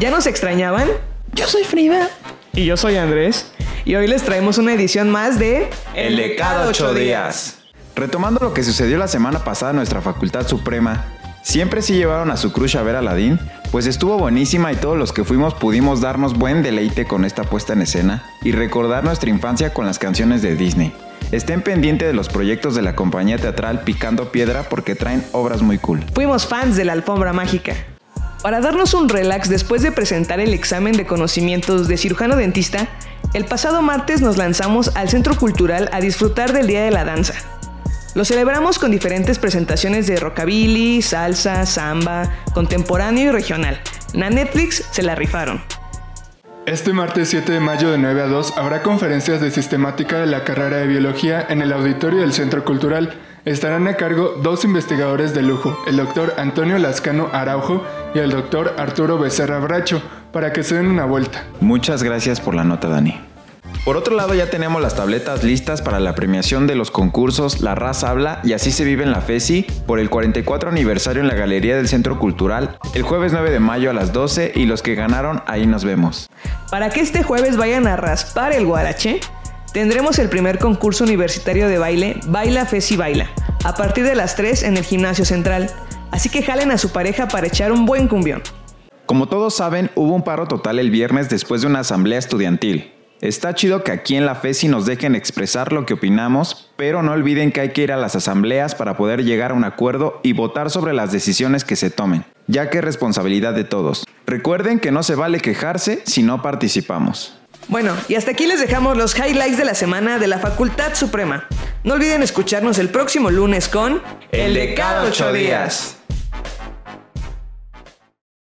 ¿Ya nos extrañaban? Yo soy Frida. Y yo soy Andrés. Y hoy les traemos una edición más de El de cada ocho días. Retomando lo que sucedió la semana pasada en nuestra Facultad Suprema, ¿siempre sí llevaron a su crush a ver a Aladdin? Pues estuvo buenísima y todos los que fuimos pudimos darnos buen deleite con esta puesta en escena y recordar nuestra infancia con las canciones de Disney. Estén pendientes de los proyectos de la compañía teatral Picando Piedra porque traen obras muy cool. Fuimos fans de la alfombra mágica. Para darnos un relax después de presentar el examen de conocimientos de cirujano dentista, el pasado martes nos lanzamos al Centro Cultural a disfrutar del Día de la Danza. Lo celebramos con diferentes presentaciones de rockabilly, salsa, samba, contemporáneo y regional. La Netflix se la rifaron. Este martes 7 de mayo de 9 a 2 habrá conferencias de sistemática de la carrera de biología en el auditorio del Centro Cultural. Estarán a cargo dos investigadores de lujo, el doctor Antonio Lascano Araujo y el doctor Arturo Becerra Bracho, para que se den una vuelta. Muchas gracias por la nota, Dani. Por otro lado, ya tenemos las tabletas listas para la premiación de los concursos La Raza Habla y Así se vive en la FESI por el 44 aniversario en la Galería del Centro Cultural el jueves 9 de mayo a las 12 y los que ganaron ahí nos vemos. Para que este jueves vayan a raspar el guarache, tendremos el primer concurso universitario de baile Baila Fesi Baila, a partir de las 3 en el gimnasio central. Así que jalen a su pareja para echar un buen cumbión. Como todos saben, hubo un paro total el viernes después de una asamblea estudiantil. Está chido que aquí en la FESI nos dejen expresar lo que opinamos, pero no olviden que hay que ir a las asambleas para poder llegar a un acuerdo y votar sobre las decisiones que se tomen, ya que es responsabilidad de todos. Recuerden que no se vale quejarse si no participamos. Bueno, y hasta aquí les dejamos los highlights de la semana de la Facultad Suprema. No olviden escucharnos el próximo lunes con El de cada ocho días.